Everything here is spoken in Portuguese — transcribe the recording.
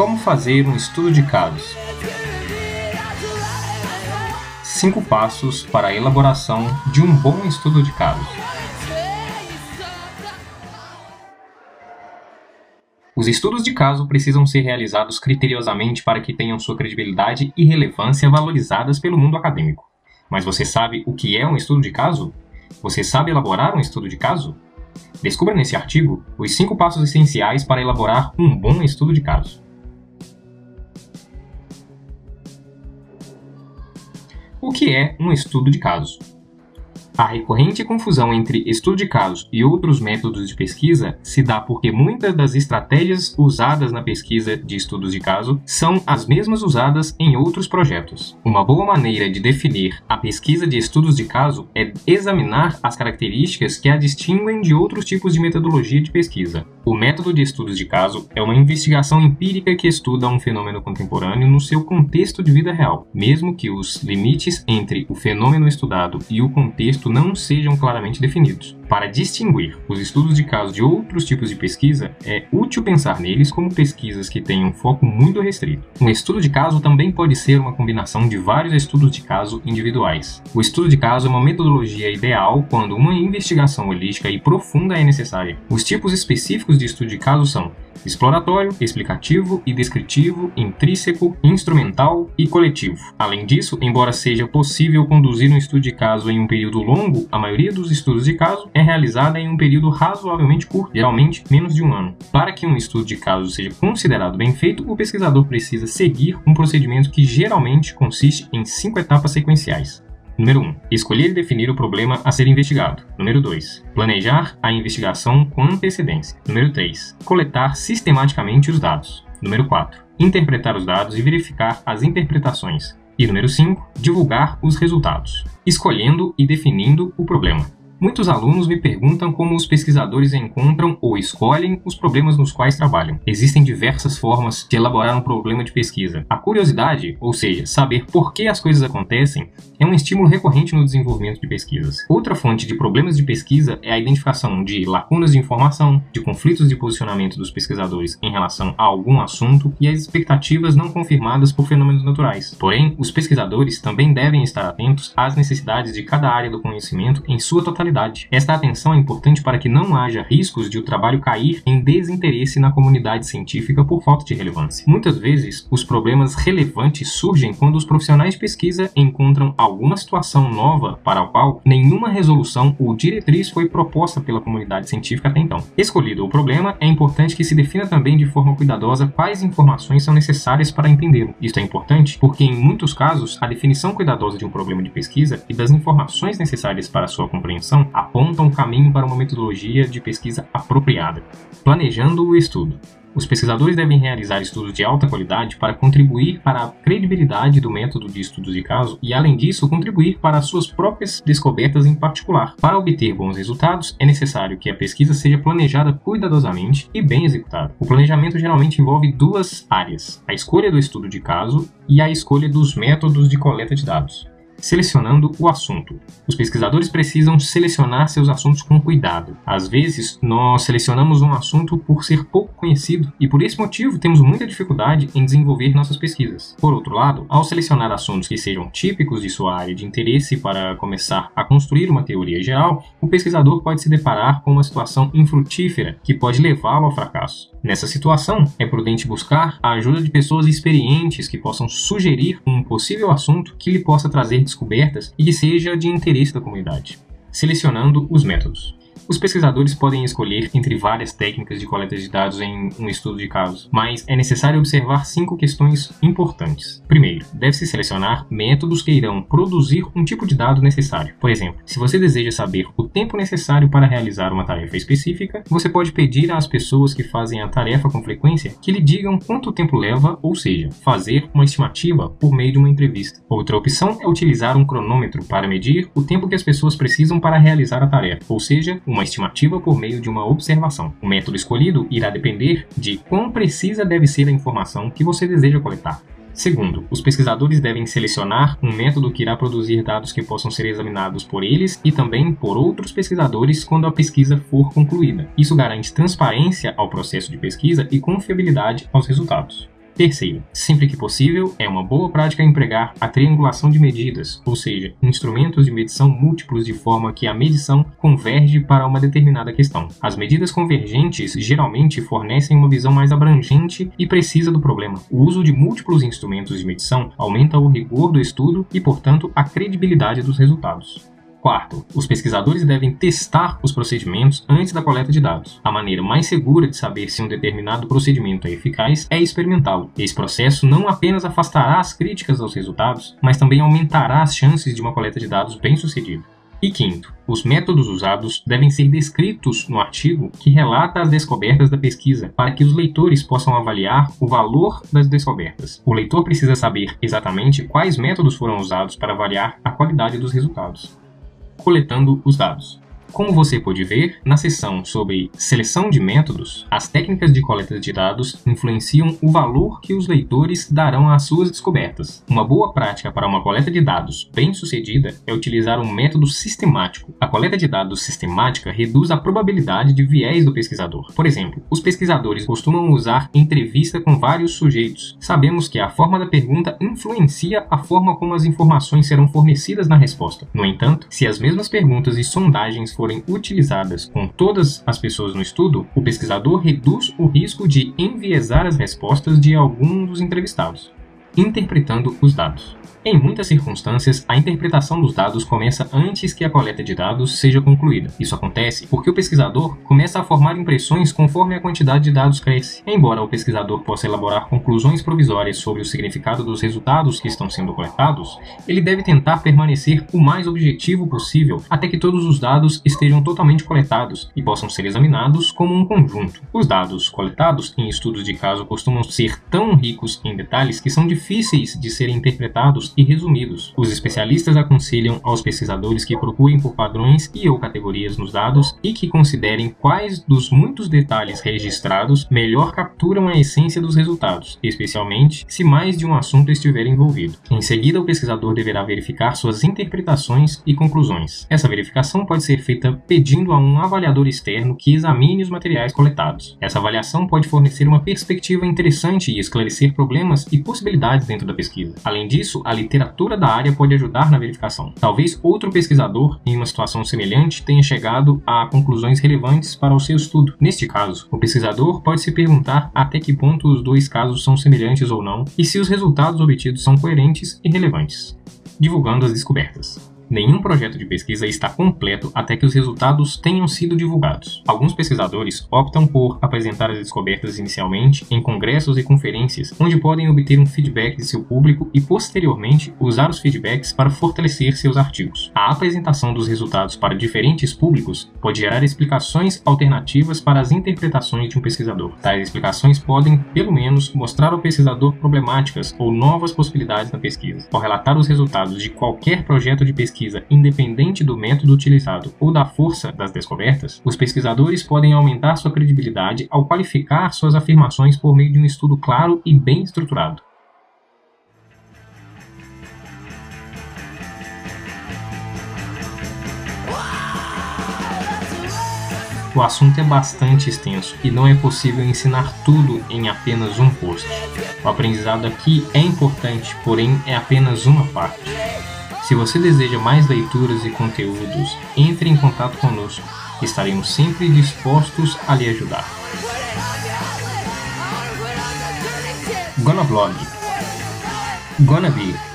Como fazer um estudo de casos? Cinco passos para a elaboração de um bom estudo de casos. Os estudos de caso precisam ser realizados criteriosamente para que tenham sua credibilidade e relevância valorizadas pelo mundo acadêmico. Mas você sabe o que é um estudo de caso? Você sabe elaborar um estudo de caso? Descubra nesse artigo os cinco passos essenciais para elaborar um bom estudo de caso. O que é um estudo de caso? A recorrente confusão entre estudo de casos e outros métodos de pesquisa se dá porque muitas das estratégias usadas na pesquisa de estudos de caso são as mesmas usadas em outros projetos. Uma boa maneira de definir a pesquisa de estudos de caso é examinar as características que a distinguem de outros tipos de metodologia de pesquisa. O método de estudos de caso é uma investigação empírica que estuda um fenômeno contemporâneo no seu contexto de vida real, mesmo que os limites entre o fenômeno estudado e o contexto não sejam claramente definidos. Para distinguir os estudos de caso de outros tipos de pesquisa, é útil pensar neles como pesquisas que têm um foco muito restrito. Um estudo de caso também pode ser uma combinação de vários estudos de caso individuais. O estudo de caso é uma metodologia ideal quando uma investigação holística e profunda é necessária. Os tipos específicos de estudo de caso são exploratório, explicativo e descritivo, intrínseco, instrumental e coletivo. Além disso, embora seja possível conduzir um estudo de caso em um período longo, a maioria dos estudos de caso é realizada em um período razoavelmente curto, geralmente menos de um ano. Para que um estudo de caso seja considerado bem feito, o pesquisador precisa seguir um procedimento que geralmente consiste em cinco etapas sequenciais. Número 1. Escolher e definir o problema a ser investigado. Número 2. Planejar a investigação com antecedência. Número 3. Coletar sistematicamente os dados. Número 4. Interpretar os dados e verificar as interpretações. E número 5. Divulgar os resultados. Escolhendo e definindo o problema. Muitos alunos me perguntam como os pesquisadores encontram ou escolhem os problemas nos quais trabalham. Existem diversas formas de elaborar um problema de pesquisa. A curiosidade, ou seja, saber por que as coisas acontecem, é um estímulo recorrente no desenvolvimento de pesquisas. Outra fonte de problemas de pesquisa é a identificação de lacunas de informação, de conflitos de posicionamento dos pesquisadores em relação a algum assunto e as expectativas não confirmadas por fenômenos naturais. Porém, os pesquisadores também devem estar atentos às necessidades de cada área do conhecimento em sua totalidade qualidade. Esta atenção é importante para que não haja riscos de o trabalho cair em desinteresse na comunidade científica por falta de relevância. Muitas vezes, os problemas relevantes surgem quando os profissionais de pesquisa encontram alguma situação nova para a qual nenhuma resolução ou diretriz foi proposta pela comunidade científica até então. Escolhido o problema, é importante que se defina também de forma cuidadosa quais informações são necessárias para entendê-lo. Isto é importante porque, em muitos casos, a definição cuidadosa de um problema de pesquisa e das informações necessárias para sua compreensão apontam o caminho para uma metodologia de pesquisa apropriada. Planejando o estudo. Os pesquisadores devem realizar estudos de alta qualidade para contribuir para a credibilidade do método de estudos de caso e, além disso, contribuir para as suas próprias descobertas em particular. Para obter bons resultados, é necessário que a pesquisa seja planejada cuidadosamente e bem executada. O planejamento geralmente envolve duas áreas: a escolha do estudo de caso e a escolha dos métodos de coleta de dados selecionando o assunto. Os pesquisadores precisam selecionar seus assuntos com cuidado. Às vezes, nós selecionamos um assunto por ser pouco conhecido e por esse motivo temos muita dificuldade em desenvolver nossas pesquisas. Por outro lado, ao selecionar assuntos que sejam típicos de sua área de interesse para começar a construir uma teoria geral, o pesquisador pode se deparar com uma situação infrutífera que pode levá-lo ao fracasso. Nessa situação, é prudente buscar a ajuda de pessoas experientes que possam sugerir um possível assunto que lhe possa trazer descobertas e que seja de interesse da comunidade. Selecionando os métodos. Os pesquisadores podem escolher entre várias técnicas de coleta de dados em um estudo de casos, mas é necessário observar cinco questões importantes. Primeiro, deve-se selecionar métodos que irão produzir um tipo de dado necessário. Por exemplo, se você deseja saber o tempo necessário para realizar uma tarefa específica, você pode pedir às pessoas que fazem a tarefa com frequência que lhe digam quanto tempo leva, ou seja, fazer uma estimativa por meio de uma entrevista. Outra opção é utilizar um cronômetro para medir o tempo que as pessoas precisam para realizar a tarefa, ou seja, uma uma estimativa por meio de uma observação. O método escolhido irá depender de quão precisa deve ser a informação que você deseja coletar. Segundo, os pesquisadores devem selecionar um método que irá produzir dados que possam ser examinados por eles e também por outros pesquisadores quando a pesquisa for concluída. Isso garante transparência ao processo de pesquisa e confiabilidade aos resultados. Terceiro, sempre que possível, é uma boa prática empregar a triangulação de medidas, ou seja, instrumentos de medição múltiplos de forma que a medição converge para uma determinada questão. As medidas convergentes geralmente fornecem uma visão mais abrangente e precisa do problema. O uso de múltiplos instrumentos de medição aumenta o rigor do estudo e, portanto, a credibilidade dos resultados. Quarto, os pesquisadores devem testar os procedimentos antes da coleta de dados. A maneira mais segura de saber se um determinado procedimento é eficaz é experimentá-lo. Esse processo não apenas afastará as críticas aos resultados, mas também aumentará as chances de uma coleta de dados bem-sucedida. E quinto, os métodos usados devem ser descritos no artigo que relata as descobertas da pesquisa, para que os leitores possam avaliar o valor das descobertas. O leitor precisa saber exatamente quais métodos foram usados para avaliar a qualidade dos resultados coletando os dados. Como você pode ver, na seção sobre seleção de métodos, as técnicas de coleta de dados influenciam o valor que os leitores darão às suas descobertas. Uma boa prática para uma coleta de dados bem-sucedida é utilizar um método sistemático. A coleta de dados sistemática reduz a probabilidade de viés do pesquisador. Por exemplo, os pesquisadores costumam usar entrevista com vários sujeitos. Sabemos que a forma da pergunta influencia a forma como as informações serão fornecidas na resposta. No entanto, se as mesmas perguntas e sondagens forem utilizadas com todas as pessoas no estudo, o pesquisador reduz o risco de enviesar as respostas de algum dos entrevistados. Interpretando os dados. Em muitas circunstâncias, a interpretação dos dados começa antes que a coleta de dados seja concluída. Isso acontece porque o pesquisador começa a formar impressões conforme a quantidade de dados cresce. Embora o pesquisador possa elaborar conclusões provisórias sobre o significado dos resultados que estão sendo coletados, ele deve tentar permanecer o mais objetivo possível até que todos os dados estejam totalmente coletados e possam ser examinados como um conjunto. Os dados coletados em estudos de caso costumam ser tão ricos em detalhes que são difíceis de serem interpretados e resumidos. Os especialistas aconselham aos pesquisadores que procurem por padrões e ou categorias nos dados e que considerem quais dos muitos detalhes registrados melhor capturam a essência dos resultados, especialmente se mais de um assunto estiver envolvido. Em seguida, o pesquisador deverá verificar suas interpretações e conclusões. Essa verificação pode ser feita pedindo a um avaliador externo que examine os materiais coletados. Essa avaliação pode fornecer uma perspectiva interessante e esclarecer problemas e possibilidades dentro da pesquisa. Além disso, a literatura da área pode ajudar na verificação. Talvez outro pesquisador, em uma situação semelhante, tenha chegado a conclusões relevantes para o seu estudo. Neste caso, o pesquisador pode se perguntar até que ponto os dois casos são semelhantes ou não e se os resultados obtidos são coerentes e relevantes. Divulgando as descobertas. Nenhum projeto de pesquisa está completo até que os resultados tenham sido divulgados. Alguns pesquisadores optam por apresentar as descobertas inicialmente em congressos e conferências, onde podem obter um feedback de seu público e posteriormente usar os feedbacks para fortalecer seus artigos. A apresentação dos resultados para diferentes públicos pode gerar explicações alternativas para as interpretações de um pesquisador. Tais explicações podem, pelo menos, mostrar ao pesquisador problemáticas ou novas possibilidades na pesquisa. Ao relatar os resultados de qualquer projeto de pesquisa pesquisa independente do método utilizado ou da força das descobertas, os pesquisadores podem aumentar sua credibilidade ao qualificar suas afirmações por meio de um estudo claro e bem estruturado. O assunto é bastante extenso e não é possível ensinar tudo em apenas um post. O aprendizado aqui é importante, porém é apenas uma parte. Se você deseja mais leituras e conteúdos, entre em contato conosco. Estaremos sempre dispostos a lhe ajudar. Gonna Blog Gonna Be